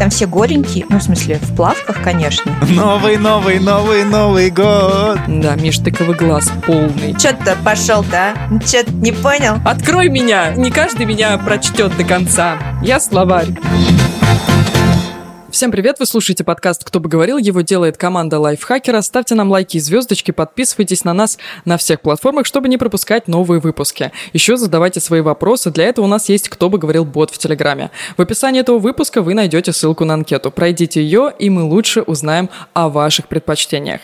там все голенькие, ну, в смысле, в плавках, конечно. Новый, новый, новый, новый год. Да, Миш, тыковый глаз полный. Че ты пошел-то, а? Че ты не понял? Открой меня! Не каждый меня прочтет до конца. Я словарь. Всем привет, вы слушаете подкаст «Кто бы говорил», его делает команда Лайфхакера. Ставьте нам лайки и звездочки, подписывайтесь на нас на всех платформах, чтобы не пропускать новые выпуски. Еще задавайте свои вопросы, для этого у нас есть «Кто бы говорил» бот в Телеграме. В описании этого выпуска вы найдете ссылку на анкету. Пройдите ее, и мы лучше узнаем о ваших предпочтениях.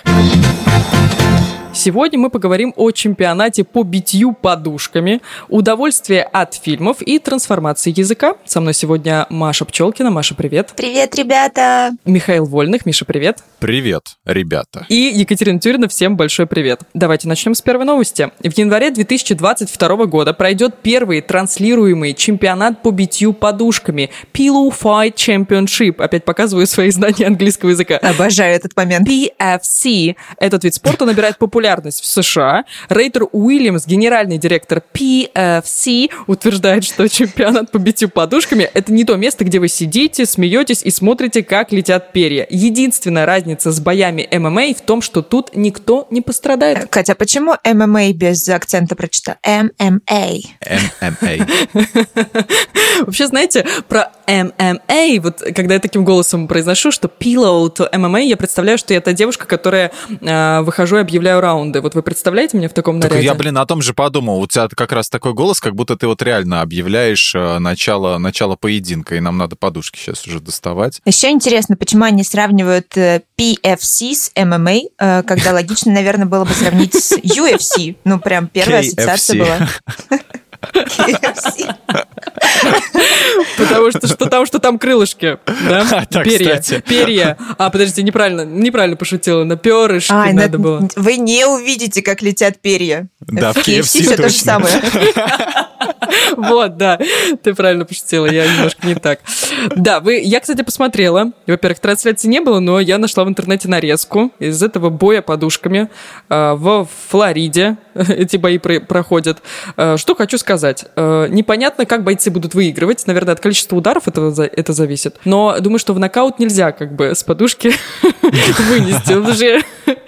Сегодня мы поговорим о чемпионате по битью подушками, удовольствие от фильмов и трансформации языка. Со мной сегодня Маша Пчелкина. Маша, привет. Привет, ребята. Михаил Вольных. Миша, привет. Привет, ребята. И Екатерина Тюрина. Всем большой привет. Давайте начнем с первой новости. В январе 2022 года пройдет первый транслируемый чемпионат по битью подушками Pillow Fight Championship. Опять показываю свои знания английского языка. Обожаю этот момент. PFC. Этот вид спорта набирает популярность популярность в США. Рейтер Уильямс, генеральный директор PFC, утверждает, что чемпионат по битью подушками – это не то место, где вы сидите, смеетесь и смотрите, как летят перья. Единственная разница с боями ММА в том, что тут никто не пострадает. Катя, а почему ММА без акцента прочитал? ММА. ММА. Вообще, знаете, про ММА, вот когда я таким голосом произношу, что pillow to MMA, я представляю, что я та девушка, которая э, выхожу и объявляю раунд раунды. Вот вы представляете меня в таком наряде? Так я, блин, о том же подумал. У тебя как раз такой голос, как будто ты вот реально объявляешь э, начало, начало поединка, и нам надо подушки сейчас уже доставать. Еще интересно, почему они сравнивают э, PFC с MMA, э, когда логично, наверное, было бы сравнить с UFC. Ну, прям первая ассоциация была. Потому что что там, что там крылышки, да? Так, перья, кстати. перья. А, подождите, неправильно, неправильно пошутила. На перышки А, надо было. Вы не увидите, как летят перья. Да, в KFC KFC все то же самое. Вот, да, ты правильно пошутила, я немножко не так. Да, вы, я, кстати, посмотрела. Во-первых, трансляции не было, но я нашла в интернете нарезку из этого боя подушками э, в Флориде. Эти бои про- проходят. Э, Что хочу сказать. Э, Непонятно, как бойцы будут выигрывать. Наверное, от количества ударов это, это зависит. Но думаю, что в нокаут нельзя как бы с подушки вынести. Потому что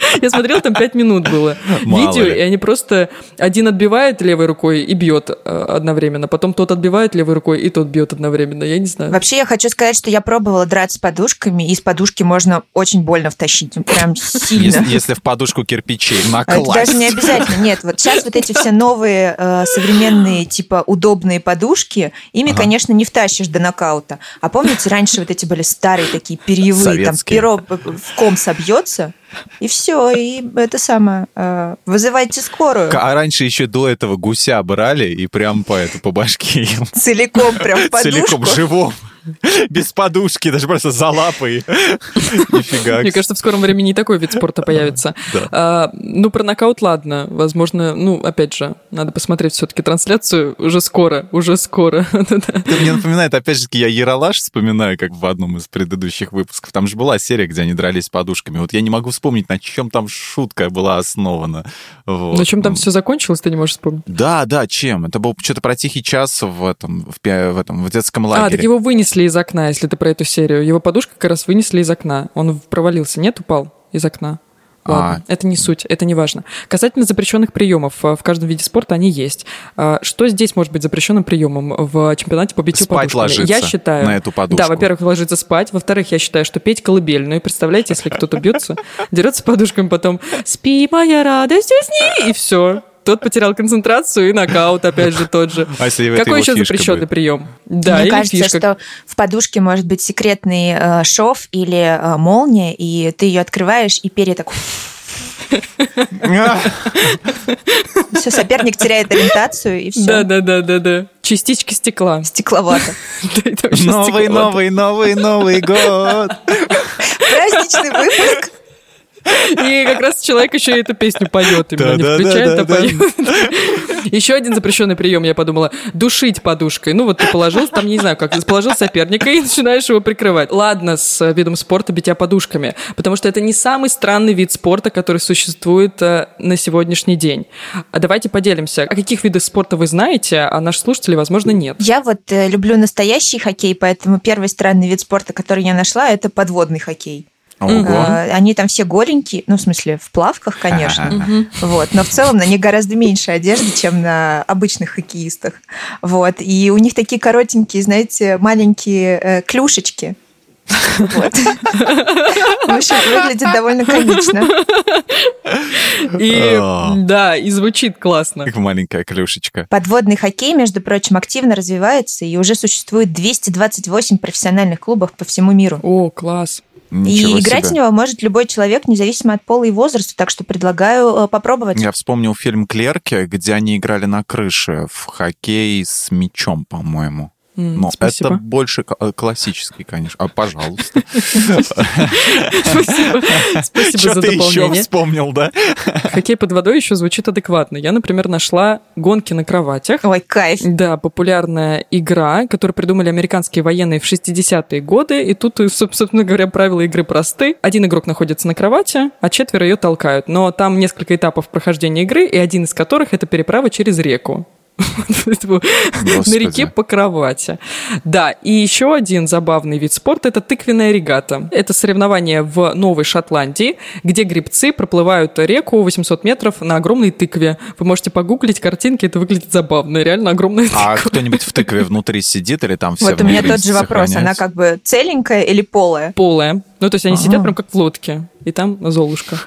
я- смотрела, там 5 минут было Мало видео, ли. и они просто один отбивает левой рукой и бьет э, одновременно, потом тот отбивает левой рукой и тот бьет одновременно. Я не знаю. Вообще, я хочу сказать, что я пробовала драться с подушками, и с подушки можно очень больно втащить. Прям сильно. Если, если в подушку кирпичей Это накласть. даже не обязательно. Нет, вот сейчас вот эти все новые э, современные, типа, удобные подушки, ими, Ага. конечно, не втащишь до нокаута. А помните, раньше вот эти были старые такие перьевые, там Советские. перо п- в ком собьется, и все, и это самое. э, вызывайте скорую. А раньше еще до этого гуся брали и прям по эту по башке. Целиком прям в подушку. Целиком живом. Без подушки, даже просто за лапой. Нифига. Мне кажется, в скором времени и такой вид спорта появится. А, ну, про нокаут, ладно. Возможно, ну, опять же, надо посмотреть все-таки трансляцию уже скоро, уже скоро. Это мне напоминает, опять же, я Яралаш вспоминаю, как в одном из предыдущих выпусков. Там же была серия, где они дрались подушками. Вот я не могу вспомнить, на чем там шутка была основана. Вот. На чем там все закончилось, ты не можешь вспомнить? Да, да, чем? Это был что-то про тихий час в этом, в, этом, в детском А, так лагере. его вынесли из окна, если ты про эту серию. Его подушка как раз вынесли из окна. Он провалился, нет, упал из окна. Ладно, А. это не суть, это не важно. Касательно запрещенных приемов, э, в каждом виде спорта они есть. А, Что здесь может быть запрещенным приемом в чемпионате по битью Спать подушками? ложиться я считаю, на эту подушку. Да, во-первых, ложиться спать. Во-вторых, я считаю, что петь колыбельную. Представляете, если кто-то бьется, дерется подушками, потом «Спи, моя радость, усни!» и все. Тот потерял концентрацию и нокаут, опять же, тот же. А если Какой еще запрещенный будет? прием? Да, Мне или кажется, фишка. что в подушке может быть секретный э, шов или э, молния, и ты ее открываешь, и перья так... Все, соперник теряет ориентацию, и все. Да, да, да, да, да. Частички стекла. Стекловато. Новый, новый, новый, Новый год. Праздничный выпуск. И как раз человек еще и эту песню поет, именно не включает, а поет. Еще один запрещенный прием, я подумала, душить подушкой. Ну вот ты положил, там, не знаю, как положил соперника и начинаешь его прикрывать. Ладно, с видом спорта битья подушками, потому что это не самый странный вид спорта, который существует э, на сегодняшний день. А давайте поделимся, о каких видах спорта вы знаете, а наши слушатели, возможно, нет. Я вот э, люблю настоящий хоккей, поэтому первый странный вид спорта, который я нашла, это подводный хоккей. Ого. Они там все голенькие, ну, в смысле, в плавках, конечно. Вот. Но в целом на них гораздо меньше одежды, чем на обычных хоккеистах. Вот. И у них такие коротенькие, знаете, маленькие э, клюшечки. Вот. В общем, выглядит довольно комично. И да, и звучит классно. Как маленькая клюшечка. Подводный хоккей, между прочим, активно развивается, и уже существует 228 профессиональных клубов по всему миру. О, класс. Ничего и играть себе. в него может любой человек, независимо от пола и возраста, так что предлагаю э, попробовать. Я вспомнил фильм «Клерки», где они играли на крыше в хоккей с мячом, по-моему. Но Спасибо. это больше э, классический, конечно. А, пожалуйста. Спасибо. Спасибо за дополнение. еще вспомнил, да? Хоккей под водой еще звучит адекватно. Я, например, нашла гонки на кроватях. Ой, кайф. Да, популярная игра, которую придумали американские военные в 60-е годы. И тут, собственно говоря, правила игры просты. Один игрок находится на кровати, а четверо ее толкают. Но там несколько этапов прохождения игры, и один из которых это переправа через реку. На реке по кровати. Да, и еще один забавный вид спорта – это тыквенная регата. Это соревнование в Новой Шотландии, где грибцы проплывают реку 800 метров на огромной тыкве. Вы можете погуглить картинки, это выглядит забавно, реально огромная а тыква. А кто-нибудь в тыкве внутри сидит или там все Вот у меня тот же вопрос, она как бы целенькая или полая? Полая. Ну, то есть они ага. сидят прям как в лодке. И там Золушка.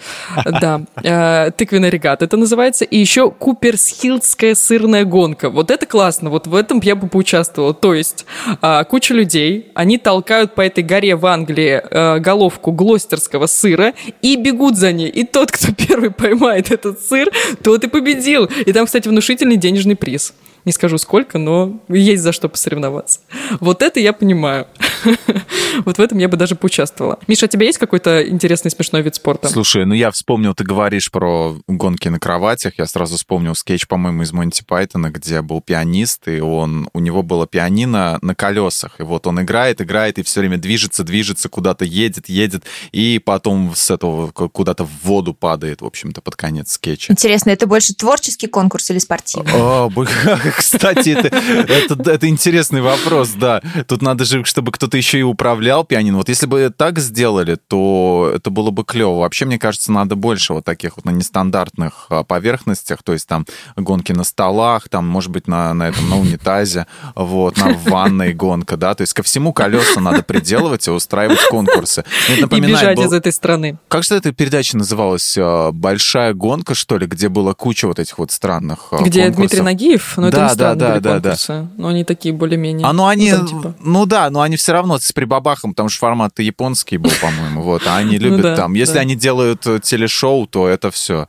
Да. Э, тыквенный регат это называется. И еще Куперсхилдская сырная гонка. Вот это классно. Вот в этом я бы поучаствовала. То есть а, куча людей, они толкают по этой горе в Англии э, головку глостерского сыра и бегут за ней. И тот, кто первый поймает этот сыр, тот и победил. И там, кстати, внушительный денежный приз. Не скажу сколько, но есть за что посоревноваться. Вот это я понимаю. Вот в этом я бы даже поучаствовала. Миша, у тебя есть какой-то интересный смешной вид спорта? Слушай, ну я вспомнил, ты говоришь про гонки на кроватях. Я сразу вспомнил скетч, по-моему, из Монти Пайтона, где был пианист, и он, у него было пианино на колесах. И вот он играет, играет, и все время движется, движется, куда-то едет, едет, и потом с этого куда-то в воду падает, в общем-то, под конец скетча. Интересно, это больше творческий конкурс или спортивный? О, Кстати, это, это, это интересный вопрос, да. Тут надо же, чтобы кто-то еще и управлял пианино. Вот если бы так сделали, то это было бы клево. Вообще, мне кажется, надо больше вот таких вот на нестандартных а, поверхностях, то есть там гонки на столах, там, может быть, на, на этом, на унитазе, вот, на ванной гонка, да, то есть ко всему колеса надо приделывать и устраивать конкурсы. и бежать был... из этой страны. Как же эта передача называлась? А, «Большая гонка», что ли, где было куча вот этих вот странных а, Где конкурсов. Дмитрий Нагиев? Ну, да, да, да, да, да. Но они такие более-менее. А ну они, ну, там, типа... ну да, но они все равно с прибабахом, потому что формат японский был, по-моему, вот, а они ну любят там. Если они делают э, телешоу, то это все,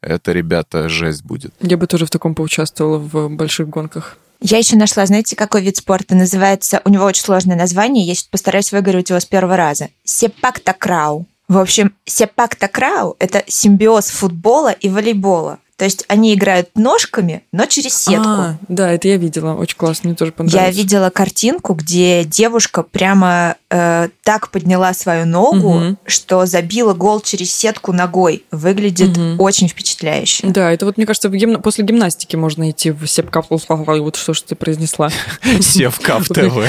это, ребята, жесть будет. Я бы тоже в таком поучаствовала в больших гонках. Я еще нашла, знаете, какой вид спорта называется? У него очень сложное название, я сейчас постараюсь выговорить его с первого раза. Сепак-такрау. В общем, сепак-такрау – это симбиоз футбола и волейбола. То есть они играют ножками, но через сетку. А, да, это я видела, очень классно, мне тоже понравилось. Я видела картинку, где девушка прямо э, так подняла свою ногу, угу. что забила гол через сетку ногой. Выглядит угу. очень впечатляюще. Да, это вот, мне кажется, гимна... после гимнастики можно идти в сепкап, вот что ж ты произнесла. Севкап ТВ.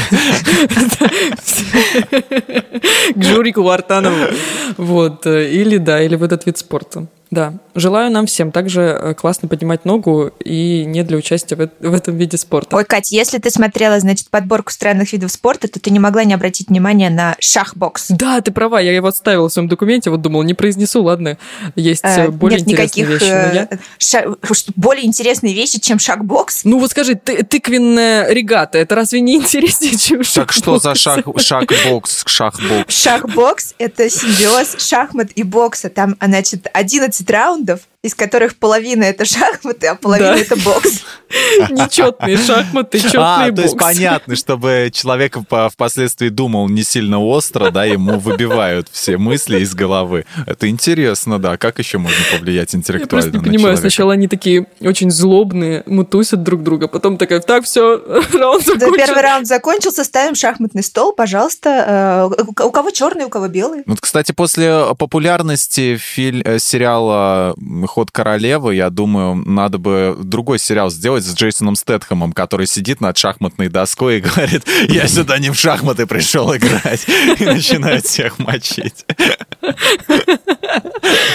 К Журику Вартанову. Вот, э, или да, или в этот вид спорта. Да, желаю нам всем также э, классно поднимать ногу и не для участия в, в этом виде спорта. Ой, Катя, если ты смотрела, значит, подборку странных видов спорта, то ты не могла не обратить внимания на шахбокс. Да, ты права, я его отставила в своем документе, вот думала, не произнесу, ладно, есть а, более нет интересные никаких, вещи. Я... Ша... Более интересные вещи, чем шахбокс? Ну вот скажи, ты, тыквенная регата, это разве не интереснее, чем шахбокс? Так что за шах... шахбокс, шахбокс? Шахбокс – это симбиоз шахмат и бокса. Там, значит, 11 раундов, из которых половина это шахматы, а половина это бокс. Нечетные шахматы, четные а, бокс. то есть понятно, чтобы человек впоследствии думал не сильно остро, да, ему выбивают все мысли из головы. Это интересно, да. Как еще можно повлиять интеллектуально Я просто не понимаю, сначала они такие очень злобные, мутусят друг друга, потом такая, так, все, раунд закончился. Первый раунд закончился, ставим шахматный стол, пожалуйста. Э, у кого черный, у кого белый. Вот, кстати, после популярности. Э, сериала «Ход королевы», я думаю, надо бы другой сериал сделать с Джейсоном Стэтхэмом, который сидит над шахматной доской и говорит, я сюда не в шахматы пришел играть, и начинает всех мочить.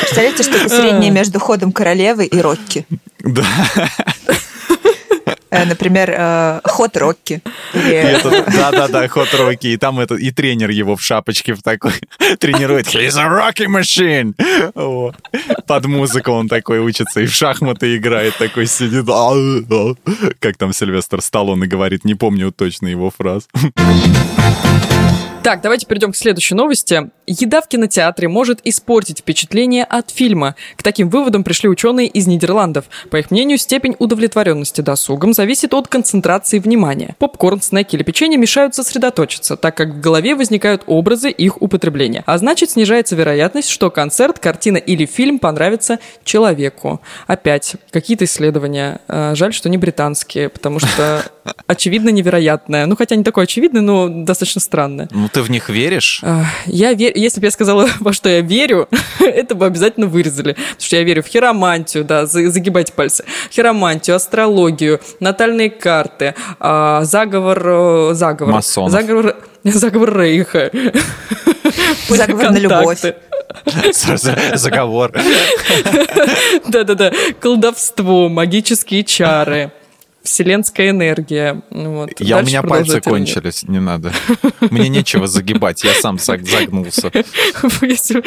Представляете, что-то среднее между ходом королевы и Рокки. Да. Э, например, э, ход Рокки. Да-да-да, ход Рокки. И там это, и тренер его в шапочке в такой тренирует. He's a Rocky machine! Под музыку он такой учится и в шахматы играет, такой сидит. Как там Сильвестр Сталлоне говорит, не помню точно его фраз. Так, давайте перейдем к следующей новости. Еда в кинотеатре может испортить впечатление от фильма. К таким выводам пришли ученые из Нидерландов. По их мнению, степень удовлетворенности досугом зависит от концентрации внимания. Попкорн, снеки или печенье мешают сосредоточиться, так как в голове возникают образы их употребления. А значит, снижается вероятность, что концерт, картина или фильм понравится человеку. Опять, какие-то исследования. А, жаль, что не британские, потому что очевидно невероятное. Ну, хотя не такое очевидное, но достаточно странное. Ну, ты в них веришь? Я верю. Если бы я сказала, во что я верю, это бы обязательно вырезали. Потому что я верю в хиромантию, да, загибайте пальцы. Хиромантию, астрологию, натальные карты, а, заговор... Э, заговор. Масонов. Заговор, заговор Рейха. Заговор на любовь. Заговор. Да-да-да. Колдовство, магические чары вселенская энергия. Вот. Я, у меня пальцы кончились, не надо. Мне нечего загибать, я сам загнулся. Если,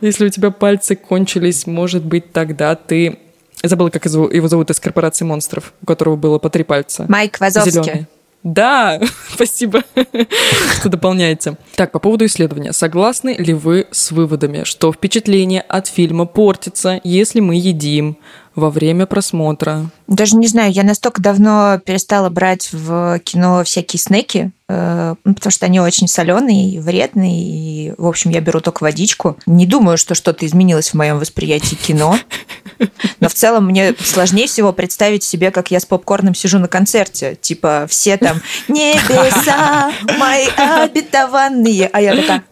если у тебя пальцы кончились, может быть, тогда ты... Я забыла, как его зовут из корпорации монстров, у которого было по три пальца. Майк Вазовский. Зеленый. Да, спасибо, что дополняете. Так, по поводу исследования. Согласны ли вы с выводами, что впечатление от фильма портится, если мы едим во время просмотра? Даже не знаю, я настолько давно перестала брать в кино всякие снеки, э, ну, потому что они очень соленые и вредные, и, в общем, я беру только водичку. Не думаю, что что-то изменилось в моем восприятии кино, но в целом мне сложнее всего представить себе, как я с попкорном сижу на концерте. Типа все там «Небеса мои обетованные», а я такая...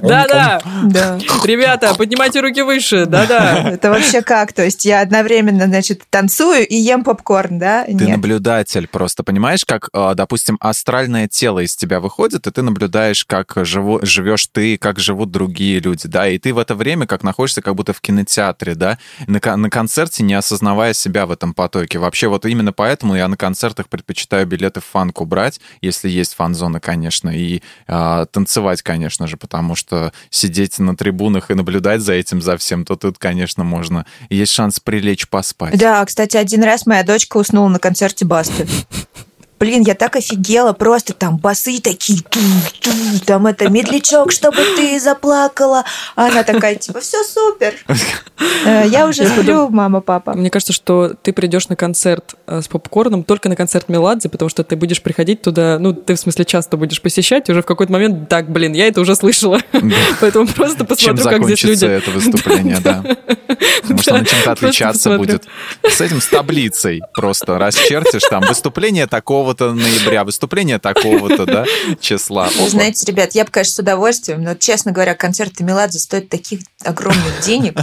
Да-да, да. Ребята, поднимайте руки выше, да-да. Это вообще как? То есть я одновременно, значит, танцую и ем попкорн, да? Ты наблюдатель просто, понимаешь, как, а, допустим, астральное тело из тебя выходит, и ты наблюдаешь, как живу, живешь ты, как живут другие люди, да, и ты в это время как находишься как будто в кинотеатре, да, на, на концерте, не осознавая себя в этом потоке. Вообще вот именно поэтому я на концертах предпочитаю билеты в фанку брать, если есть фан-зона, конечно, и э, танцевать, конечно же, потому что сидеть на трибунах и наблюдать за этим, за всем, то тут, конечно, можно. Есть шанс прилечь поспать. Да, кстати, один раз моя дочка уснула на концерте Басты. Блин, я так офигела, просто там басы такие, ту, ту, там это медлячок, чтобы ты заплакала. А она такая, типа, все супер. Э, я уже сплю, мама, папа. Мне кажется, что ты придешь на концерт э, с попкорном только на концерт Меладзе, потому что ты будешь приходить туда, ну, ты в смысле часто будешь посещать, и уже в какой-то момент, так, блин, я это уже слышала. Поэтому просто посмотрю, как здесь люди... это выступление, да. Может, оно чем-то отличаться будет. С этим, с таблицей просто расчертишь там выступление такого такого-то ноября, выступление такого-то, да, числа. Вы знаете, ребят, я бы, конечно, с удовольствием, но, честно говоря, концерты Меладзе стоят таких огромных денег.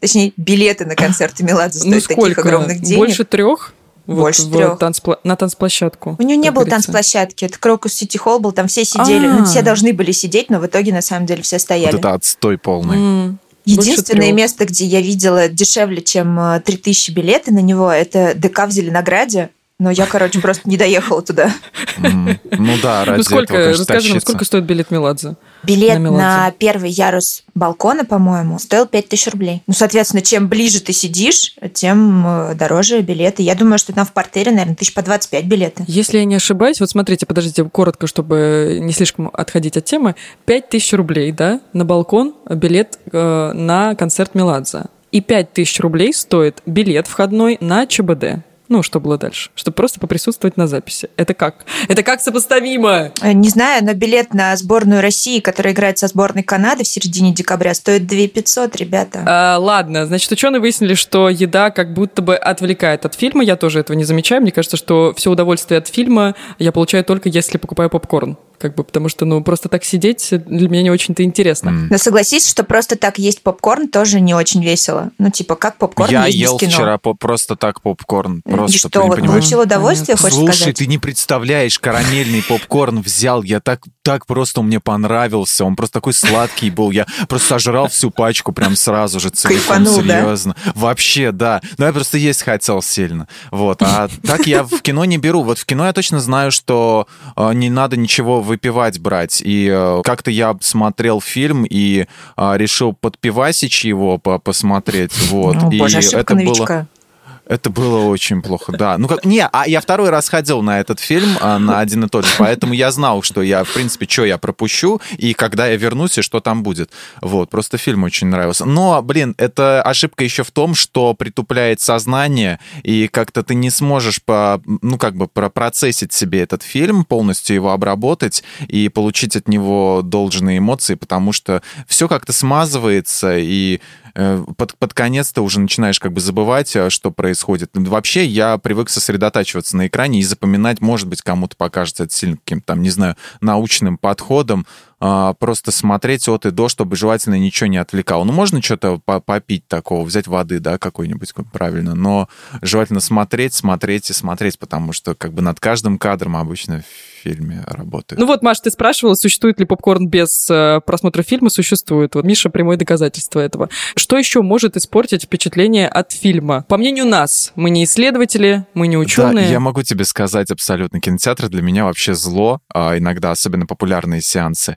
Точнее, билеты на концерты Меладзе ну, стоят таких огромных денег. Больше трех? Больше вот, трех. Танцпла... На танцплощадку. У нее не было танцплощадки. Это Крокус Сити Холл был, там все сидели. Ну, все должны были сидеть, но в итоге, на самом деле, все стояли. Вот это отстой полный. Единственное место, где я видела дешевле, чем 3000 билеты на него, это ДК в Зеленограде. Но я, короче, просто не доехала туда. Ну да, ради Ну сколько, этого, расскажи нам, сколько стоит билет Меладзе? Билет на, на первый ярус балкона, по-моему, стоил 5000 рублей. Ну, соответственно, чем ближе ты сидишь, тем э, дороже билеты. Я думаю, что там в портере, наверное, тысяч по 25 билеты. Если я не ошибаюсь, вот смотрите, подождите, коротко, чтобы не слишком отходить от темы. 5000 рублей, да, на балкон билет э, на концерт Меладзе. И 5000 рублей стоит билет входной на ЧБД. Ну, что было дальше? Чтобы просто поприсутствовать на записи. Это как? Это как сопоставимо? Э, не знаю, но билет на сборную России, которая играет со сборной Канады в середине декабря, стоит 2 500, ребята. А, ладно, значит, ученые выяснили, что еда как будто бы отвлекает от фильма. Я тоже этого не замечаю. Мне кажется, что все удовольствие от фильма я получаю только если покупаю попкорн как бы, потому что, ну, просто так сидеть для меня не очень-то интересно. Mm. Но согласись, что просто так есть попкорн тоже не очень весело. Ну, типа, как попкорн Я есть ел без кино? вчера по просто так попкорн. Просто, И что, вот получил удовольствие, хочешь Слушай, сказать? ты не представляешь, карамельный попкорн взял, я так, так просто он мне понравился, он просто такой сладкий был, я просто сожрал всю пачку прям сразу же целиком, Кайфанул, да? серьезно. Вообще, да. Но я просто есть хотел сильно. Вот. А так я в кино не беру. Вот в кино я точно знаю, что э, не надо ничего выпивать брать. И э, как-то я смотрел фильм и э, решил под пивасич его по посмотреть. Вот. О, и боже, это было... Это было очень плохо, да. Ну как, не, а я второй раз ходил на этот фильм, а, на один и тот же, поэтому я знал, что я, в принципе, что я пропущу, и когда я вернусь, и что там будет. Вот, просто фильм очень нравился. Но, блин, это ошибка еще в том, что притупляет сознание, и как-то ты не сможешь, по, ну как бы, процессить себе этот фильм, полностью его обработать и получить от него должные эмоции, потому что все как-то смазывается, и под, под конец ты уже начинаешь как бы забывать, э, что происходит. Вообще я привык сосредотачиваться на экране и запоминать, может быть, кому-то покажется это сильно каким-то там, не знаю, научным подходом, а, просто смотреть от и до, чтобы желательно ничего не отвлекало. Ну, можно что-то попить такого, взять воды, да, какой-нибудь правильно, но желательно смотреть, смотреть и смотреть, потому что как бы над каждым кадром обычно в фильме работает. Ну вот, Маш, ты спрашивала, существует ли попкорн без э, просмотра фильма? Существует. Вот Миша прямое доказательство этого. Что еще может испортить впечатление от фильма? По мнению нас, мы не исследователи, мы не ученые. Да, я могу тебе сказать абсолютно. Кинотеатр для меня вообще зло, а иногда особенно популярные сеансы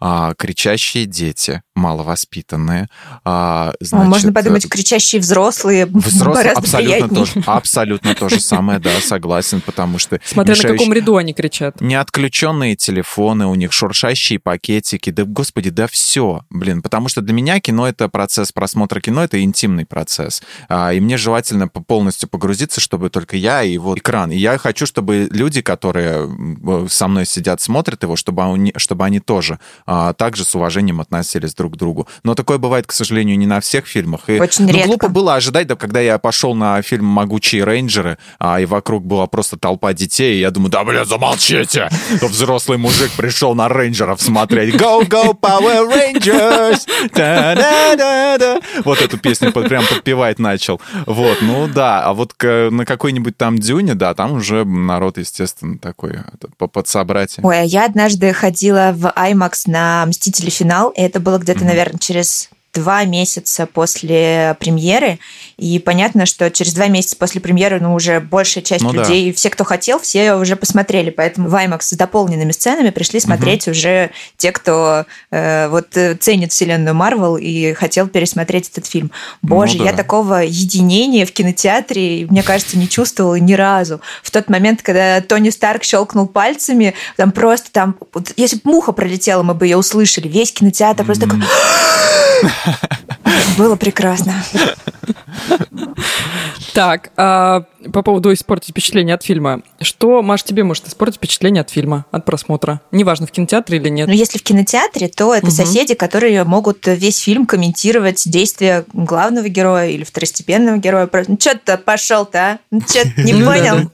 а, кричащие дети, маловоспитанные. А, значит, Можно подумать, кричащие взрослые, взрослые абсолютно тоже, абсолютно то же самое, да, согласен, потому что Смотря на мешающие- каком ряду они кричат. не отключенные телефоны, у них шуршащие пакетики, да, господи, да все, блин, потому что для меня кино это процесс просмотра кино, это интимный процесс, А, и мне желательно по- полностью погрузиться, чтобы только я и вот экран, и я хочу, чтобы люди, которые м, со мной сидят, смотрят его, чтобы они, чтобы они тоже а, также с уважением относились друг к другу. Но такое бывает, к сожалению, не на всех фильмах. И, Очень ну, редко. глупо было ожидать, да, когда я пошел на фильм «Могучие рейнджеры», а, и вокруг была просто толпа детей, и я думаю, да, блин, замолчите! То взрослый мужик пришел на рейнджеров смотреть. Go, go, Power Rangers! Та-да-да-да. Вот эту песню прям подпевать начал. Вот, ну да, а вот на какой-нибудь там дюне, да, там уже народ, естественно, такой подсобратье. Ой, а я однажды ходила в IMAX на «Мстители. Финал», и это было где-то, наверное, через два месяца после премьеры, и понятно, что через два месяца после премьеры, ну, уже большая часть Ну да. людей, все, кто хотел, все уже посмотрели, поэтому в IMAX с дополненными сценами пришли смотреть уже те, кто э, вот э, ценит вселенную Марвел и хотел пересмотреть этот фильм. Боже, Ну я да. такого единения в кинотеатре, мне кажется, не чувствовала ни разу. В тот момент, когда Тони Старк щелкнул пальцами, там просто там, если бы муха пролетела, мы бы ее услышали. Весь кинотеатр просто такой... Было прекрасно. Так, а по поводу испортить впечатление от фильма. Что, Маш, тебе может испортить впечатление от фильма, от просмотра? Неважно, в кинотеатре или нет. Но если в кинотеатре, то это Мгм. соседи, которые могут весь фильм комментировать действия главного героя или второстепенного героя. Просто, ну, что ты пошел-то, а? Ну, что не Ну понял?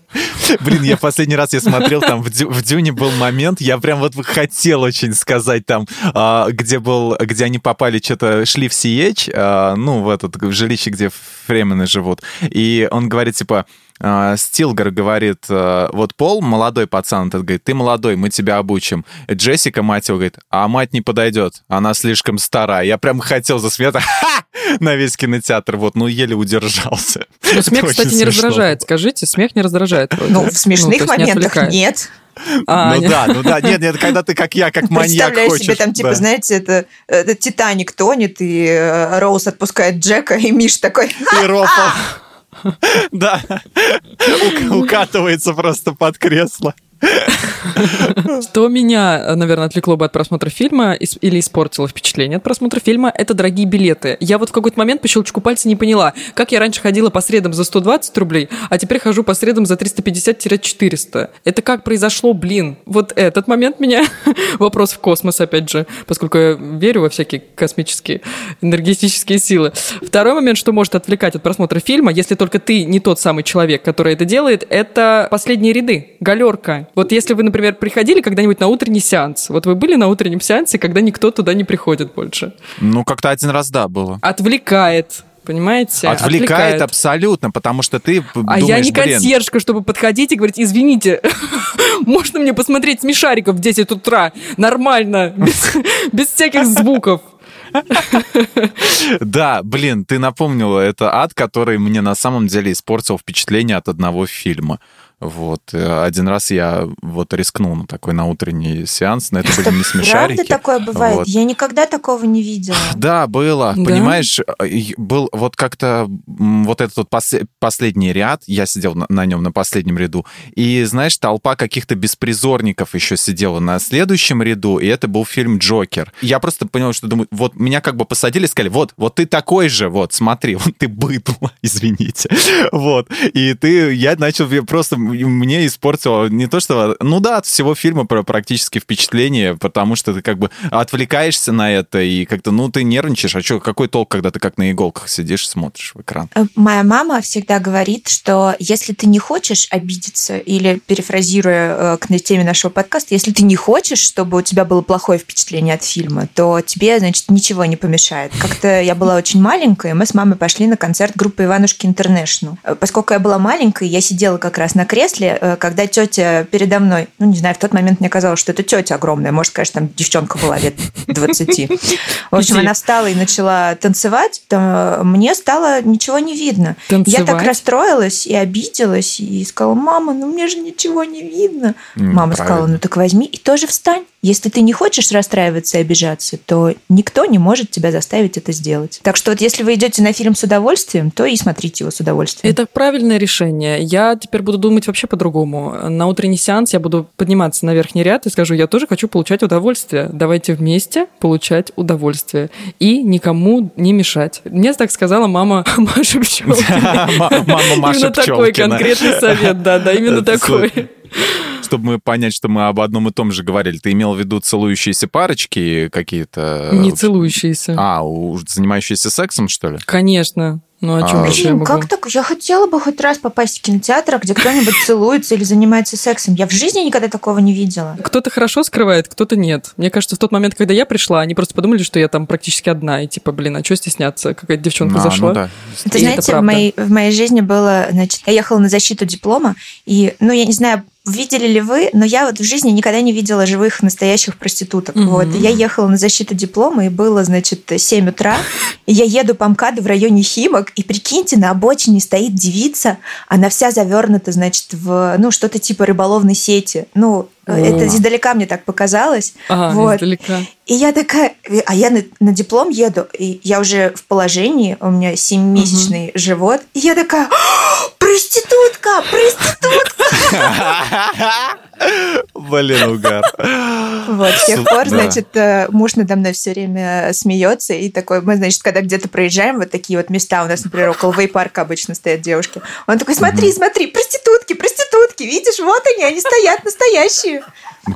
Блин, я последний раз я смотрел, там в, Дю- в Дюне был момент, я прям вот хотел очень сказать там, а, где был, где они попали, что-то шли в Сиеч, а, ну, в этот в жилище, где фремены живут, и он говорит, типа, а, Стилгар говорит, вот Пол, молодой пацан, этот говорит, ты молодой, мы тебя обучим. Джессика, мать его, говорит, а мать не подойдет, она слишком старая. Я прям хотел засмеяться, ха! на весь кинотеатр, вот, ну, еле удержался. Ну, смех, кстати, не раздражает. Скажите, смех не раздражает. вроде. Ну, в смешных есть не моментах нет. А, ну нет. да, ну да, нет, нет, когда ты как я, как маньяк Представляю хочешь. себе там, типа, да. знаете, это, это Титаник тонет, и э, Роуз отпускает Джека, и Миш такой, И рофл. Да, Ук- укатывается просто под кресло. Что меня, наверное, отвлекло бы от просмотра фильма или испортило впечатление от просмотра фильма, это дорогие билеты. Я вот в какой-то момент по щелчку пальца не поняла, как я раньше ходила по средам за 120 рублей, а теперь хожу по средам за 350-400. Это как произошло, блин? Вот этот момент меня... Вопрос в космос, опять же, поскольку я верю во всякие космические энергетические силы. Второй момент, что может отвлекать от просмотра фильма, если только ты не тот самый человек, который это делает, это последние ряды, галерка. Вот если вы, например, приходили когда-нибудь на утренний сеанс, вот вы были на утреннем сеансе, когда никто туда не приходит больше? Ну, как-то один раз, да, было. Отвлекает понимаете? Отвлекает, Отвлекает абсолютно, потому что ты А думаешь, я не консьержка, чтобы подходить и говорить, извините, можно мне посмотреть смешариков в 10 утра? Нормально, без, без всяких звуков. Да, блин, ты напомнила, это ад, который мне на самом деле испортил впечатление от одного фильма. Вот. Э, один раз я вот рискнул на такой на утренний сеанс, но это были не смешарики. Правда такое бывает? Вот. Я никогда такого не видела. Да, было. Да? Понимаешь, э, был вот как-то вот этот вот пос последний ряд, я сидел на, на нем на последнем ряду, и, знаешь, толпа каких-то беспризорников еще сидела на следующем ряду, и это был фильм «Джокер». Я просто понял, что думаю, вот меня как бы посадили, сказали, вот, вот ты такой же, вот, смотри, вот ты быдло, извините. Вот. И ты, я начал просто мне испортило не то, что... Ну да, от всего фильма про практически впечатление, потому что ты как бы отвлекаешься на это, и как-то, ну, ты нервничаешь. А что, какой толк, когда ты как на иголках сидишь, смотришь в экран? Э, моя мама всегда говорит, что если ты не хочешь обидеться, или перефразируя э, к теме нашего подкаста, если ты не хочешь, чтобы у тебя было плохое впечатление от фильма, то тебе, значит, ничего не помешает. Как-то я была очень маленькая, мы с мамой пошли на концерт группы Иванушки Интернешнл. Э, поскольку я была маленькой, я сидела как раз на кресле, э, когда тетя передо мной, ну, не знаю, в тот момент мне казалось, что это тетя огромная, может, конечно, там девчонка была лет 20. В общем, она встала и начала танцевать, то мне стало ничего не видно. Я так расстроилась и обиделась, и сказала, мама, ну мне же ничего не видно. Мама сказала, ну так возьми и тоже встань. Если ты не хочешь расстраиваться и обижаться, то никто не может тебя заставить это сделать. Так что вот если вы идете на фильм с удовольствием, то и смотрите его с удовольствием. Это правильное решение. Я теперь буду думать вообще по-другому. На утренний сеанс я буду подниматься на верхний ряд и скажу, я тоже хочу получать удовольствие. Давайте вместе получать удовольствие. И никому не мешать. Мне так сказала мама Маша Пчелкина. Мама Маша Именно такой конкретный совет, да, да, именно такой чтобы мы понять, что мы об одном и том же говорили. Ты имел в виду целующиеся парочки какие-то? Не целующиеся. А, занимающиеся сексом, что ли? Конечно. Ну, о чем а, могу? Как так? Я хотела бы хоть раз попасть в кинотеатр, где кто-нибудь целуется или занимается сексом. Я в жизни никогда такого не видела. Кто-то хорошо скрывает, кто-то нет. Мне кажется, в тот момент, когда я пришла, они просто подумали, что я там практически одна. И типа, блин, а что стесняться? Какая-то девчонка а, зашла. Ну да. Это, знаете, в моей, в моей жизни было, значит, я ехала на защиту диплома, и, ну, я не знаю, видели ли вы, но я вот в жизни никогда не видела живых настоящих проституток. Mm-hmm. Вот. Я ехала на защиту диплома, и было, значит, 7 утра. И я еду по МКАДу в районе Химок, и прикиньте, на обочине стоит девица, она вся завернута, значит, в, ну, что-то типа рыболовной сети. Ну, о. Это издалека мне так показалось. Ага, вот. издалека. И я такая, а я на, на диплом еду, и я уже в положении, у меня семимесячный угу. живот, и я такая, проститутка, проститутка! Блин, угар. Вот, с тех пор, значит, э, муж надо мной все время смеется, и такой, мы, значит, когда где-то проезжаем, вот такие вот места, у нас, например, около вейпарка обычно стоят девушки, он такой, смотри, смотри, проститутки, проститутки, видишь, вот они, они стоят настоящие.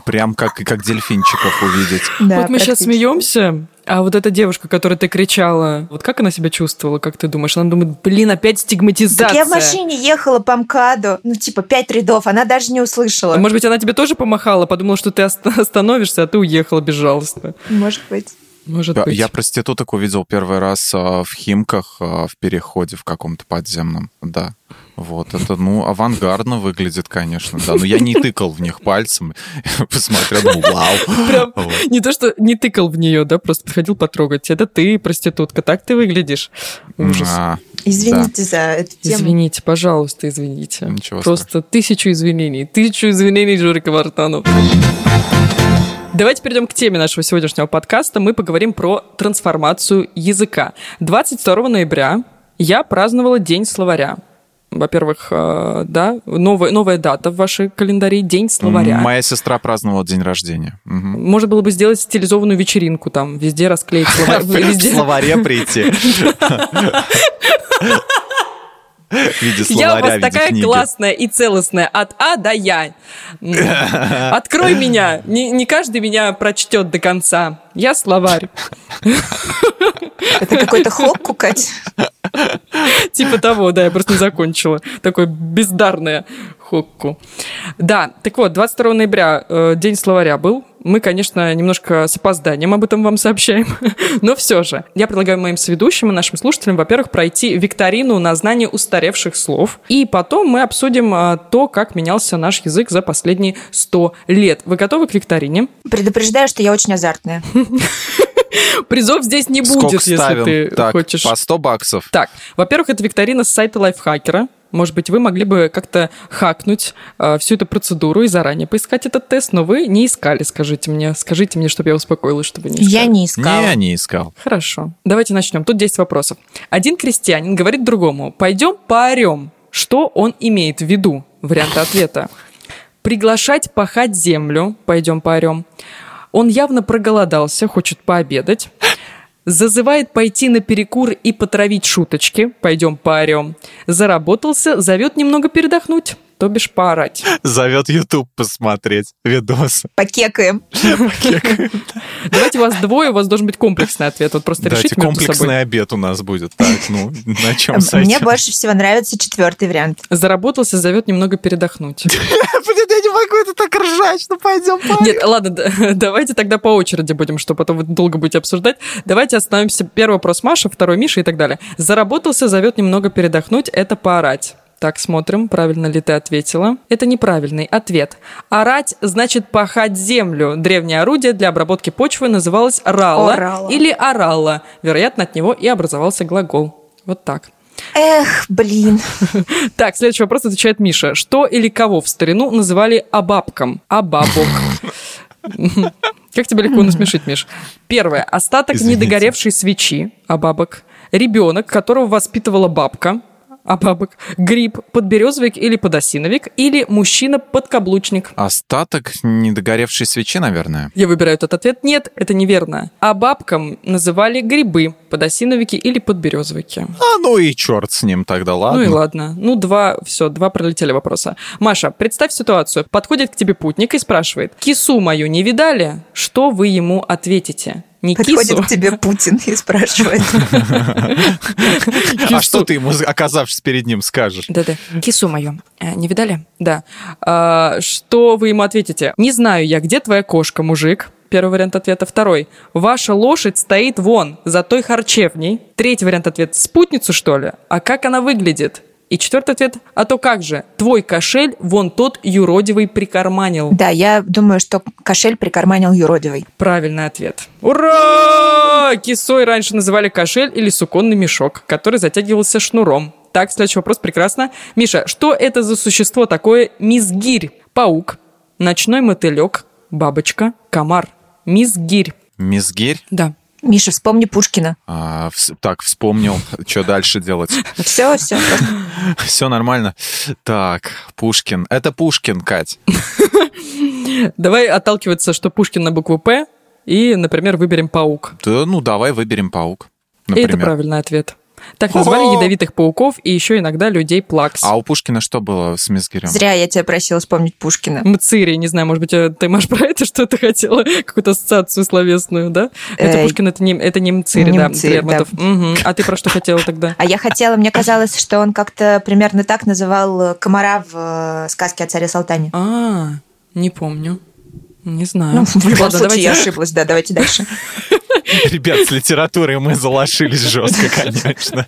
Прям как, как дельфинчиков увидеть. Да, вот мы сейчас смеемся, а вот эта девушка, которой ты кричала, вот как она себя чувствовала, как ты думаешь? Она думает, блин, опять стигматизация. Так я в машине ехала по МКАДу, ну, типа, пять рядов, она даже не услышала. А может быть, она тебе тоже помахала, подумала, что ты остановишься, а ты уехала безжалостно. Может быть. Может я, быть. Я проституток увидел первый раз а, в Химках а, в переходе в каком-то подземном, да. Вот, это, ну, авангардно выглядит, конечно, да. Но я не тыкал в них пальцем, посмотрел, ну, вау. Прям вот. не то, что не тыкал в нее, да, просто подходил потрогать. Это ты, проститутка, так ты выглядишь. Ужас. А, извините да. за эту тему. Извините, пожалуйста, извините. Ничего Просто страшного. тысячу извинений. Тысячу извинений, Жорика Вартанов. Давайте перейдем к теме нашего сегодняшнего подкаста. Мы поговорим про трансформацию языка. 22 ноября я праздновала День словаря. Во-первых, э, да, новая, новая дата в вашей календаре, день словаря. Моя сестра праздновала день рождения. Угу. Можно было бы сделать стилизованную вечеринку там, везде расклеить словарь. В словаре прийти. В виде словаря, Я у вас такая книги. классная и целостная от А до Я. Открой меня. Не, не каждый меня прочтет до конца. Я словарь. Это какой-то хокку, Кать? Типа того, да, я просто не закончила. Такое бездарное хокку. Да, так вот, 22 ноября э, День словаря был. Мы, конечно, немножко с опозданием об этом вам сообщаем, но все же. Я предлагаю моим соведущим и нашим слушателям, во-первых, пройти викторину на знание устаревших слов, и потом мы обсудим а, то, как менялся наш язык за последние 100 лет. Вы готовы к викторине? Предупреждаю, что я очень азартная. Призов здесь не Сколько будет, если ставим? ты так, хочешь. По 100 баксов. Так, во-первых, это викторина с сайта Лайфхакера. Может быть, вы могли бы как-то хакнуть э, всю эту процедуру и заранее поискать этот тест, но вы не искали, скажите мне. Скажите мне, чтобы я успокоилась, чтобы не искали. Я не искала. Не, не искал. Хорошо. Давайте начнем. Тут 10 вопросов. Один крестьянин говорит другому, пойдем поорем. Что он имеет в виду? Варианты ответа. Приглашать пахать землю. Пойдем поорем. Он явно проголодался, хочет пообедать. Зазывает пойти на перекур и потравить шуточки. Пойдем поорем. Заработался, зовет немного передохнуть, то бишь поорать. Зовет YouTube посмотреть видосы. Покекаем. Давайте у вас двое, у вас должен быть комплексный ответ. Вот просто Давайте решите комплексный обед у нас будет. Так, ну, на чем Мне больше всего нравится четвертый вариант. Заработался, зовет немного передохнуть. Не могу это так ржать, что пойдем Нет, ладно, да- давайте тогда по очереди будем, что потом вы долго будете обсуждать. Давайте остановимся. Первый вопрос Маша, второй Миша и так далее. Заработался, зовет немного передохнуть, это поорать. Так, смотрим, правильно ли ты ответила. Это неправильный ответ. Орать значит пахать землю. Древнее орудие для обработки почвы называлось рала Орала. или орала. Вероятно, от него и образовался глагол. Вот так. Эх, блин. Так, следующий вопрос отвечает Миша. Что или кого в старину называли абабком? Абабок. Как тебя легко насмешить, Миш? Первое. Остаток Извините. недогоревшей свечи. Абабок. Ребенок, которого воспитывала бабка. Абабок. Гриб, подберезовик или подосиновик. Или мужчина-подкаблучник. Остаток недогоревшей свечи, наверное. Я выбираю этот ответ. Нет, это неверно. А бабкам называли грибы, подосиновики или подберезовики. А ну и черт с ним тогда, ладно. Ну и ладно. Ну, два, все, два пролетели вопроса. Маша, представь ситуацию. Подходит к тебе путник и спрашивает, кису мою не видали? Что вы ему ответите? Не Подходит кису, к тебе Путин и спрашивает. А что ты ему, оказавшись перед ним, скажешь? Да-да, кису мою. Э, Не видали? Да. А, что вы ему ответите? Не знаю я, где твоя кошка, мужик? Первый вариант ответа. Второй. Ваша лошадь стоит вон, за той харчевней. Третий вариант ответа. Спутницу, что ли? А как она выглядит? И четвертый ответ. А то как же? Твой кошель вон тот юродивый прикарманил. Да, я думаю, что кошель прикарманил юродивый. Правильный ответ. Ура! Кисой раньше называли кошель или суконный мешок, который затягивался шнуром. Так, следующий вопрос, прекрасно. Миша, что это за существо такое мизгирь? Паук, ночной мотылек, бабочка, комар. Мизгирь. Мизгирь? Да. Миша, вспомни Пушкина. А, вс- так, вспомнил, что дальше делать. Все, все. Все нормально. Так, Пушкин. Это Пушкин, Кать. Давай отталкиваться, что Пушкин на букву «П», и, например, выберем паук. Да, ну, давай выберем паук. И это Например. правильный ответ. Так назвали О! ядовитых пауков и еще иногда людей плакс. А у Пушкина что было с Мизгирем? Зря я тебя просила вспомнить Пушкина. Мцири, не знаю, может быть, э, ты, Маш, про это что-то хотела? Какую-то ассоциацию словесную, да? Это Э, Пушкин, это не, это не Мцири, не да, Мцири, Лермонтов. А ты про что хотела тогда? А я хотела, мне казалось, что он как-то примерно так называл комара в э, сказке о царе Салтане. А, не помню. Не знаю. Ну, в любом Ладно, случае, давайте- я ошиблась, да, давайте дальше. Ребят, с литературой мы залошились жестко, конечно.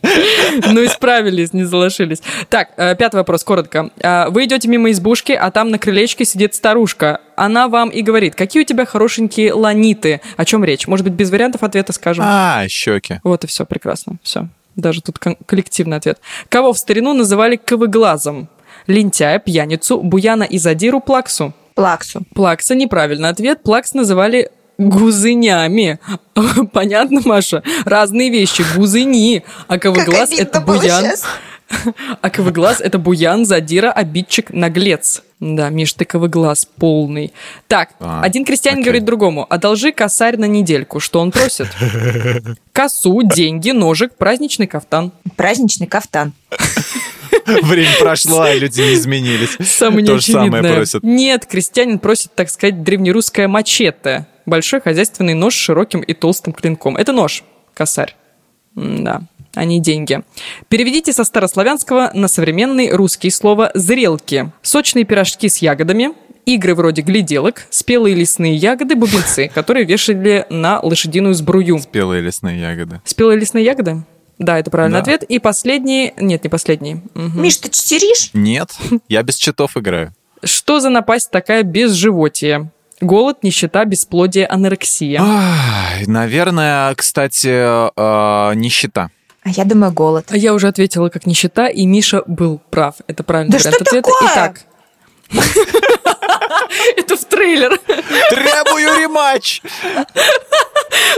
Ну, исправились, не залошились. Так, э, пятый вопрос, коротко. А, Вы идете мимо избушки, а там на крылечке сидит старушка. Она вам и говорит, какие у тебя хорошенькие ланиты. О чем речь? Может быть, без вариантов ответа скажем? А, щеки. Вот и все, прекрасно. Все. Даже тут коллективный ответ. Кого в старину называли ковыглазом? Лентяя, пьяницу, буяна и задиру, плаксу. Плаксу. Плакса неправильный ответ. Плакс называли гузынями. Понятно, Маша? Разные вещи. Гузыни. А ковыглаз Как это буян. щас. А ковыглаз – это буян, задира, обидчик, наглец. Да, Миш, ты ковыглаз полный. Так, а, один крестьянин окей. говорит другому, одолжи косарь на недельку. Что он просит? Косу, деньги, ножик, праздничный кафтан. Праздничный кафтан. Время прошло, а люди не изменились. Самое То же самое просят. Нет, крестьянин просит, так сказать, древнерусское мачете. Большой хозяйственный нож с широким и толстым клинком. Это нож, косарь. Да а не деньги. Переведите со старославянского на современный русский слово «зрелки». Сочные пирожки с ягодами, игры вроде гляделок, спелые лесные ягоды, бубенцы, которые вешали на лошадиную сбрую. Спелые лесные ягоды. Спелые лесные ягоды? Да, это правильный да. ответ. И последний... Нет, не последний. Угу. Миш, ты читеришь? Нет, я без читов играю. Что за напасть такая без животия? Голод, нищета, бесплодие, анорексия. Ах, наверное, кстати, э, нищета. А я думаю, голод. А я уже ответила как нищета, и Миша был прав. Это правильный да вариант что ответа. Такое? Итак, это в трейлер. Требую рематч.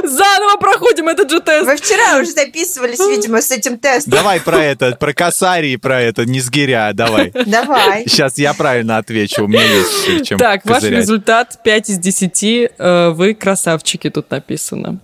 Заново проходим этот же тест. Вы вчера уже записывались, видимо, с этим тестом. Давай про это, про косарий, про это, не сгиря, давай. Давай. Сейчас я правильно отвечу, у меня есть чем Так, ваш результат 5 из 10. Э, вы красавчики, тут написано.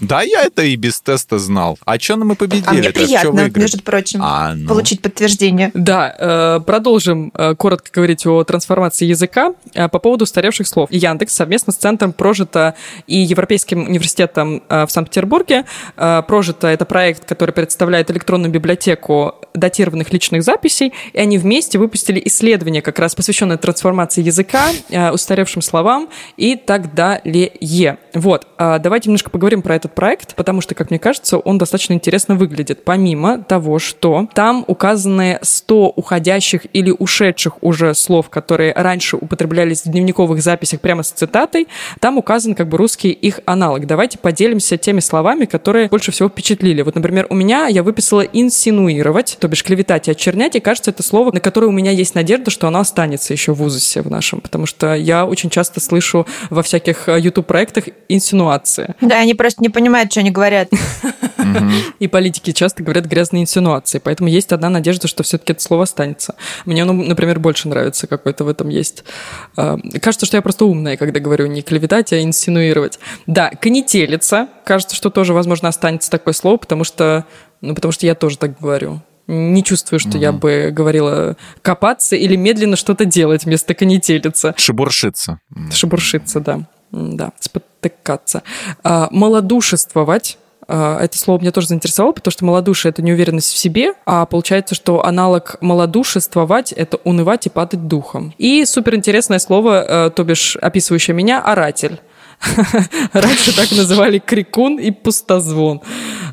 Да, я это и без теста знал. А что мы победили? А мне приятно, между прочим, а, ну. получить подтверждение. Да, э, продолжим э, коротко говорить о трансформации языка э, по поводу устаревших слов. Яндекс совместно с Центром Прожито и Европейским университетом в Санкт-Петербурге. Прожито — это проект, который представляет электронную библиотеку датированных личных записей, и они вместе выпустили исследование, как раз посвященное трансформации языка, устаревшим словам и так далее. Вот, давайте немножко поговорим про этот проект, потому что, как мне кажется, он достаточно интересно выглядит. Помимо того, что там указаны 100 уходящих или ушедших уже слов, которые раньше употреблялись в дневниковых записях прямо с цитатой, там указан как бы русский их аналог. Давайте поделимся теми словами, которые больше всего впечатлили. Вот, например, у меня я выписала инсинуировать, то бишь клеветать и очернять, и кажется, это слово, на которое у меня есть надежда, что оно останется еще в узусе в нашем, потому что я очень часто слышу во всяких YouTube-проектах инсинуации. Да, они просто не понимают, что они говорят. И политики часто говорят грязные инсинуации, поэтому есть одна надежда, что все-таки это слово останется. Мне оно, например, больше нравится, какой-то в этом есть. А, кажется, что я просто умная, когда говорю не клеветать, а инсинуировать. Да, конетелица. Кажется, что тоже, возможно, останется такое слово, потому что, ну, потому что я тоже так говорю не чувствую, что угу. я бы говорила копаться или медленно что-то делать вместо конетелиться. Шебуршиться. Шебуршиться, да. Да, спотыкаться. А, малодушествовать а, это слово меня тоже заинтересовало, потому что малодушие – это неуверенность в себе, а получается, что аналог малодушествовать – это унывать и падать духом. И суперинтересное слово, э, то бишь описывающее меня – оратель. Раньше так называли крикун и пустозвон.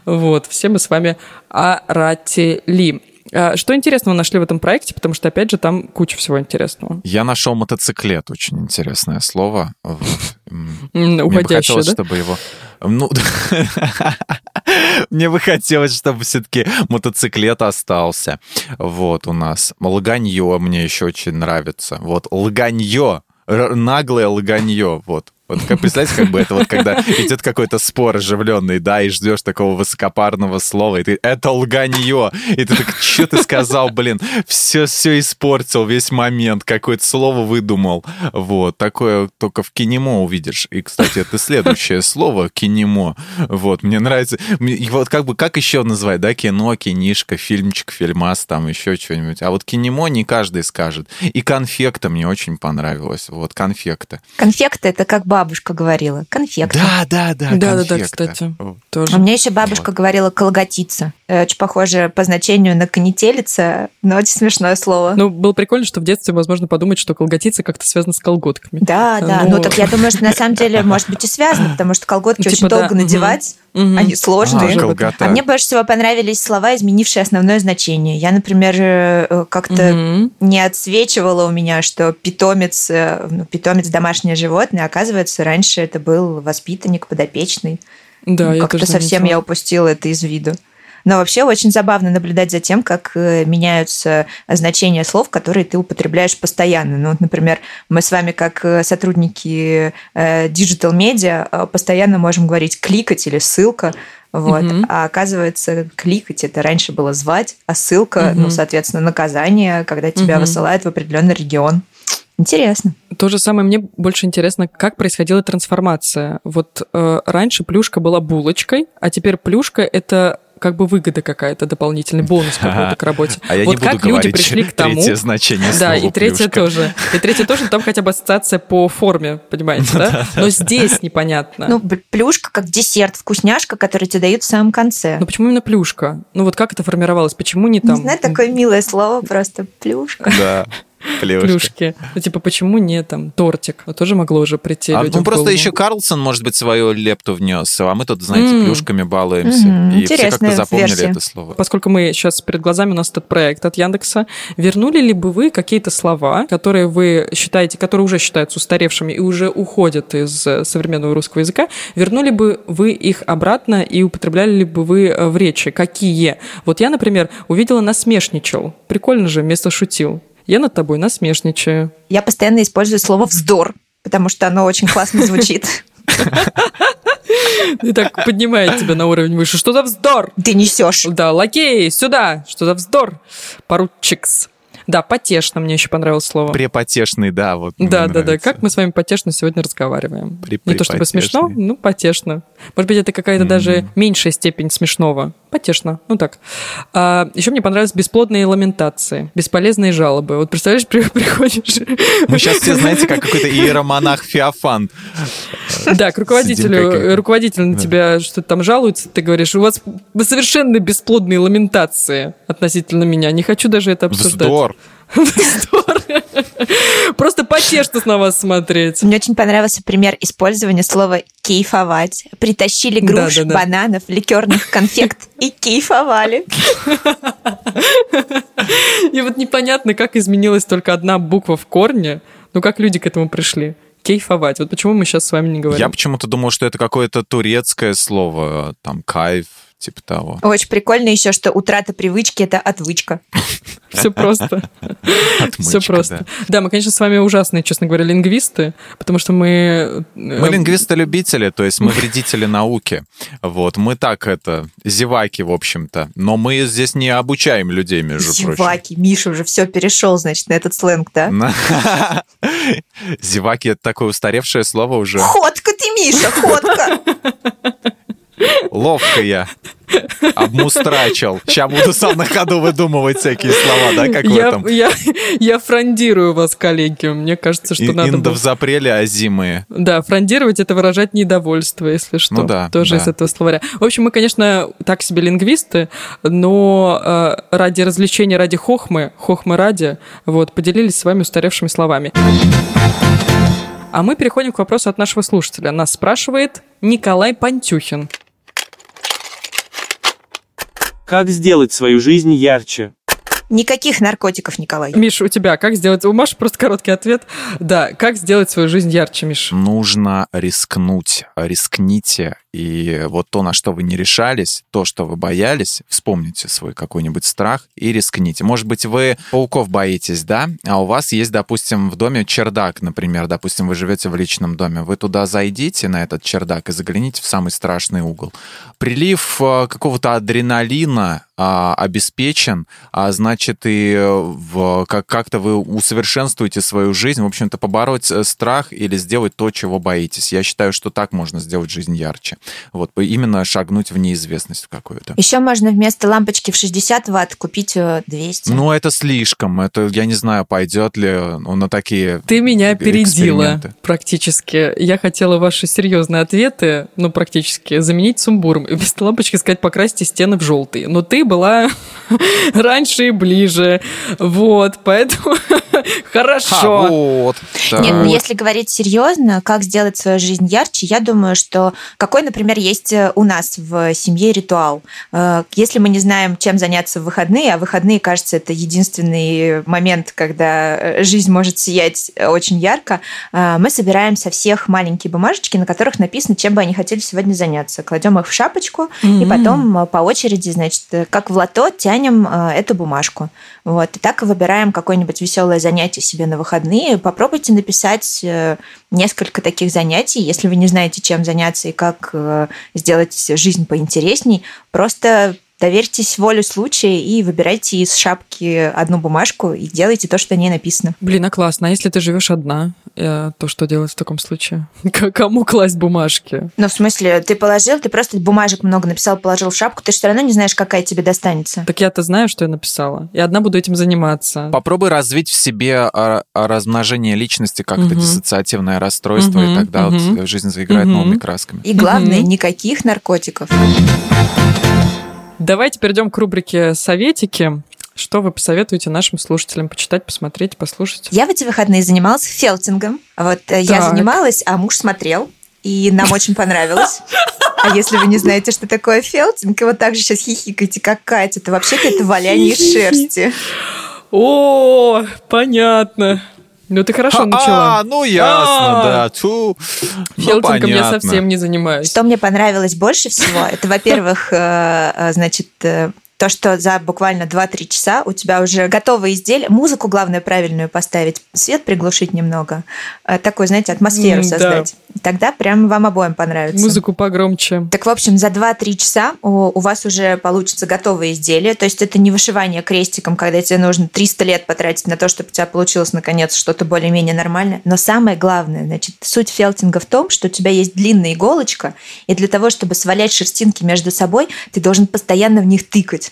Вот, все мы с вами оратели. А, что интересного нашли в этом проекте? Потому что, опять же, там куча всего интересного. Я нашел мотоциклет, очень интересное слово. Уходящее, да? чтобы его... Ну, мне бы хотелось, чтобы все-таки мотоциклет остался. Вот у нас. Лаганье мне еще очень нравится. Вот, лаганье, наглое лаганье, вот. Вот как представляете, как бы это вот когда идет какой-то спор оживленный, да, и ждешь такого высокопарного слова, и ты это лганье, и ты так, что ты сказал, блин, все, все испортил, весь момент, какое-то слово выдумал. Вот, такое только в кинемо увидишь. И, кстати, это следующее слово, кинемо. Вот, мне нравится. И вот как бы, как еще называть, да, кино, кинишка, фильмчик, фильмас, там еще что-нибудь. А вот кинемо не каждый скажет. И конфекта мне очень понравилось. Вот, конфекта. Конфекты это как бы бабушка говорила. Конфекты. Да, да, да. Да, да, да, кстати. Тоже. А у меня еще бабушка вот. говорила колготица. Э, очень похоже по значению на конетелица, но очень смешное слово. Ну, было прикольно, что в детстве, возможно, подумать, что колготица как-то связана с колготками. Да, да. Ну, ну так я думаю, что на самом деле, может быть, и связано, потому что колготки типа, очень долго надевать, они сложные. А, а мне больше всего понравились слова, изменившие основное значение. Я, например, э, как-то не отсвечивала у меня, что питомец, э, ну, питомец домашнее животное, оказывается, раньше это был воспитанник, подопечный. Да, я Как-то совсем я упустила это из виду. Но вообще очень забавно наблюдать за тем, как э, меняются значения слов, которые ты употребляешь постоянно. Ну, вот, например, мы с вами, как э, сотрудники э, digital медиа, постоянно можем говорить кликать или ссылка, Вот. Угу. А оказывается, кликать это раньше было звать, а ссылка, угу. ну, соответственно, наказание, когда тебя угу. высылают в определенный регион. Интересно. То же самое мне больше интересно, как происходила трансформация. Вот э, раньше плюшка была булочкой, а теперь плюшка это как бы выгода какая-то, дополнительный бонус какой-то к работе. А я вот не буду как люди пришли к тому... Третье значение Да, и третье тоже. И третье тоже, там хотя бы ассоциация по форме, понимаете, да? Но здесь непонятно. Ну, плюшка как десерт, вкусняшка, который тебе дают в самом конце. Ну, почему именно плюшка? Ну, вот как это формировалось? Почему не там... Не знаю, такое милое слово просто плюшка. Да. Плюшки. Плюшки. Ну, типа, почему не там тортик? А тоже могло уже прийти а, Ну, просто еще Карлсон, может быть, свою лепту внес, а мы тут, знаете, mm. плюшками балуемся. Mm-hmm. И все как-то запомнили версия. это слово. Поскольку мы сейчас перед глазами у нас этот проект от Яндекса, вернули ли бы вы какие-то слова, которые вы считаете, которые уже считаются устаревшими и уже уходят из современного русского языка, вернули бы вы их обратно и употребляли ли бы вы э, в речи? Какие? Вот я, например, увидела насмешничал. Прикольно же, вместо шутил. Я над тобой насмешничаю. Я постоянно использую слово «вздор», потому что оно очень классно звучит. И так поднимает тебя на уровень выше. Что за вздор? Ты несешь. Да, лакей, сюда. Что за вздор? Поручикс. Да, потешно мне еще понравилось слово. Препотешный, да, вот. Да, да, да. Как мы с вами потешно сегодня разговариваем. Не то чтобы смешно, ну, потешно. Может быть, это какая-то mm-hmm. даже меньшая степень смешного. Потешно. Ну так. А, еще мне понравились бесплодные ламентации, бесполезные жалобы. Вот представляешь, при, приходишь... Мы сейчас все знаете, как какой-то иеромонах Феофан. Да, к руководителю, руководитель на тебя что-то там жалуется, ты говоришь, у вас совершенно бесплодные ламентации относительно меня. Не хочу даже это обсуждать. Вздор. Просто потешно на вас смотреть. Мне очень понравился пример использования слова «кейфовать». Притащили груш, да, да, да. бананов, ликерных конфект и кейфовали. И вот непонятно, как изменилась только одна буква в корне. Ну, как люди к этому пришли? Кейфовать. Вот почему мы сейчас с вами не говорим? Я почему-то думал, что это какое-то турецкое слово, там, кайф, типа того. Очень прикольно еще, что утрата привычки – это отвычка. Все просто. Все просто. Да, мы, конечно, с вами ужасные, честно говоря, лингвисты, потому что мы... Э, мы лингвисты-любители, то есть мы вредители науки. Вот, мы так это, зеваки, в общем-то. Но мы здесь не обучаем людей, между прочим. Зеваки. Миша уже все перешел, значит, на этот сленг, да? Зеваки – это такое устаревшее слово уже. Ходка ты, Миша, ходка! Ловко я обмустрачил. Сейчас буду сам на ходу выдумывать всякие слова, да, как я, в этом? Я, я фрондирую вас, коллеги. Мне кажется, что И, надо... Индов было... запрели, а зимы. Да, фрондировать — это выражать недовольство, если что. Ну да. Тоже да. из этого словаря. В общем, мы, конечно, так себе лингвисты, но э, ради развлечения, ради хохмы, хохмы ради, вот, поделились с вами устаревшими словами. А мы переходим к вопросу от нашего слушателя. Нас спрашивает Николай Пантюхин. Как сделать свою жизнь ярче? Никаких наркотиков, Николай. Миш, у тебя как сделать? У Маши просто короткий ответ. Да, как сделать свою жизнь ярче, Миш? Нужно рискнуть. Рискните. И вот то, на что вы не решались, то, что вы боялись, вспомните свой какой-нибудь страх и рискните. Может быть, вы пауков боитесь, да? А у вас есть, допустим, в доме чердак, например. Допустим, вы живете в личном доме. Вы туда зайдите, на этот чердак, и загляните в самый страшный угол. Прилив э, какого-то адреналина а, обеспечен, а значит и э, в, как, как-то вы усовершенствуете свою жизнь, в общем-то, побороть э, страх или сделать то, чего боитесь. Я считаю, что так можно сделать жизнь ярче. Вот, именно шагнуть в неизвестность какую-то. Еще можно вместо лампочки в 60 ватт купить 200. Ну, это слишком. Это, я не знаю, пойдет ли он на такие Ты меня опередила практически. Я хотела ваши серьезные ответы, ну, практически, заменить сумбуром. И вместо лампочки сказать, покрасьте стены в желтый. Но ты была раньше и ближе. Вот, поэтому хорошо. А, вот. Да. Нет, ну если говорить серьезно, как сделать свою жизнь ярче, я думаю, что какой, например, есть э, у нас в семье ритуал. Э, если мы не знаем, чем заняться в выходные, а выходные, кажется, это единственный момент, когда э, жизнь может сиять очень ярко, мы собираем со всех маленькие бумажечки, на которых написано, чем бы они хотели сегодня заняться. Кладем их в шапочку, mm-hmm. и потом по очереди, значит, как в лото тянем эту бумажку. Вот. И так выбираем какое-нибудь веселое занятий себе на выходные, попробуйте написать э, несколько таких занятий. Если вы не знаете, чем заняться и как э, сделать жизнь поинтересней, просто доверьтесь воле случая и выбирайте из шапки одну бумажку и делайте то, что на ней написано. Блин, а классно. А если ты живешь одна, то что делать в таком случае? Кому класть бумажки? Ну, в смысле, ты положил, ты просто бумажек много написал, положил в шапку, ты же все равно не знаешь, какая тебе достанется. Так я-то знаю, что я написала. И одна буду этим заниматься. Попробуй развить в себе а, а, размножение личности, как угу. это диссоциативное расстройство, угу, и тогда угу. вот жизнь заиграет угу. новыми красками. И главное, угу. никаких наркотиков. Давайте перейдем к рубрике «Советики». Что вы посоветуете нашим слушателям почитать, посмотреть, послушать? Я в эти выходные занималась фелтингом. Вот э, так. я занималась, а муж смотрел, и нам очень понравилось. А если вы не знаете, что такое фелтинг, и вот так же сейчас хихикаете, как Катя, то вообще-то это валяние шерсти. О, понятно. Ну, ты хорошо начала. А, ну ясно, да. Ту. Фелтингом я совсем не занимаюсь. Что мне понравилось больше всего, это, во-первых, э, э, значит, то, что за буквально 2-3 часа у тебя уже готовое изделие. Музыку, главное, правильную поставить, свет приглушить немного. Э, такой, знаете, атмосферу создать. Да. Тогда прям вам обоим понравится. Музыку погромче. Так, в общем, за 2-3 часа у, у вас уже получится готовое изделие. То есть это не вышивание крестиком, когда тебе нужно 300 лет потратить на то, чтобы у тебя получилось, наконец, что-то более-менее нормальное. Но самое главное, значит, суть фелтинга в том, что у тебя есть длинная иголочка, и для того, чтобы свалять шерстинки между собой, ты должен постоянно в них тыкать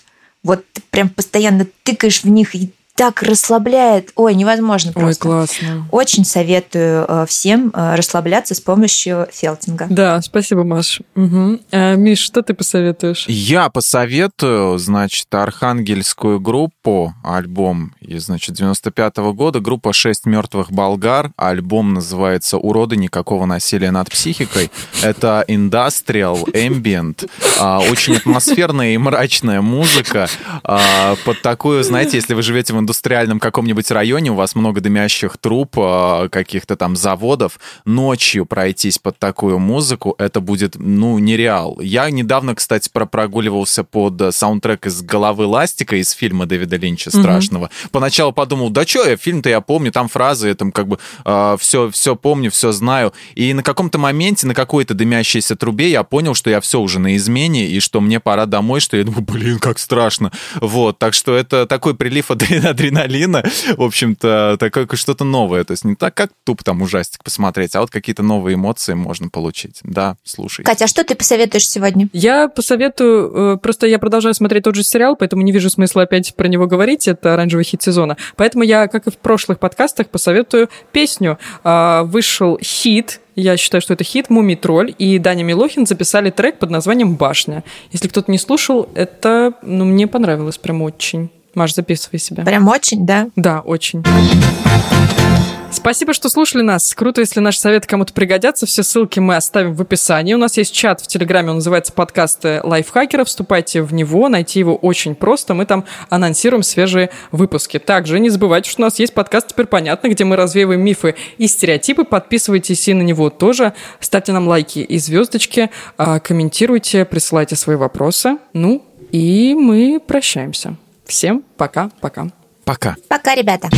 вот прям постоянно тыкаешь в них и так расслабляет. Ой, невозможно просто. Ой, классно. Очень советую э, всем э, расслабляться с помощью фелтинга. Да, спасибо, Маш. Угу. А, Миш, что ты посоветуешь? Я посоветую, значит, архангельскую группу, альбом из, значит, 95 -го года, группа «Шесть мертвых болгар». Альбом называется «Уроды. Никакого насилия над психикой». Это industrial, ambient, а, очень атмосферная и мрачная музыка а, под такую, знаете, если вы живете в индустриальном каком-нибудь районе, у вас много дымящих труб, а, каких-то там заводов, ночью пройтись под такую музыку, это будет, ну, нереал. Я недавно, кстати, прогуливался под саундтрек из «Головы ластика» из фильма Дэвида Линча страшного. Mm-hmm. Поначалу подумал, да что, я фильм-то я помню, там фразы, там как бы э, все, все помню, все знаю. И на каком-то моменте, на какой-то дымящейся трубе я понял, что я все уже на измене, и что мне пора домой, что я думаю, блин, как страшно. Вот, так что это такой прилив адреналина адреналина, в общем-то, такое что-то новое. То есть не так, как тупо там ужастик посмотреть, а вот какие-то новые эмоции можно получить. Да, слушай. Катя, а что ты посоветуешь сегодня? Я посоветую, э, просто я продолжаю смотреть тот же сериал, поэтому не вижу смысла опять про него говорить, это оранжевый хит сезона. Поэтому я, как и в прошлых подкастах, посоветую песню. А, вышел хит, я считаю, что это хит «Мумий тролль», и Даня Милохин записали трек под названием «Башня». Если кто-то не слушал, это ну, мне понравилось прям очень. Маш, записывай себя. Прям очень, да? Да, очень. Спасибо, что слушали нас. Круто, если наши советы кому-то пригодятся. Все ссылки мы оставим в описании. У нас есть чат в Телеграме, он называется «Подкасты лайфхакера». Вступайте в него, найти его очень просто. Мы там анонсируем свежие выпуски. Также не забывайте, что у нас есть подкаст «Теперь понятно», где мы развеиваем мифы и стереотипы. Подписывайтесь и на него тоже. Ставьте нам лайки и звездочки, а, комментируйте, присылайте свои вопросы. Ну, и мы прощаемся. Всем пока-пока. Пока. Пока, ребята.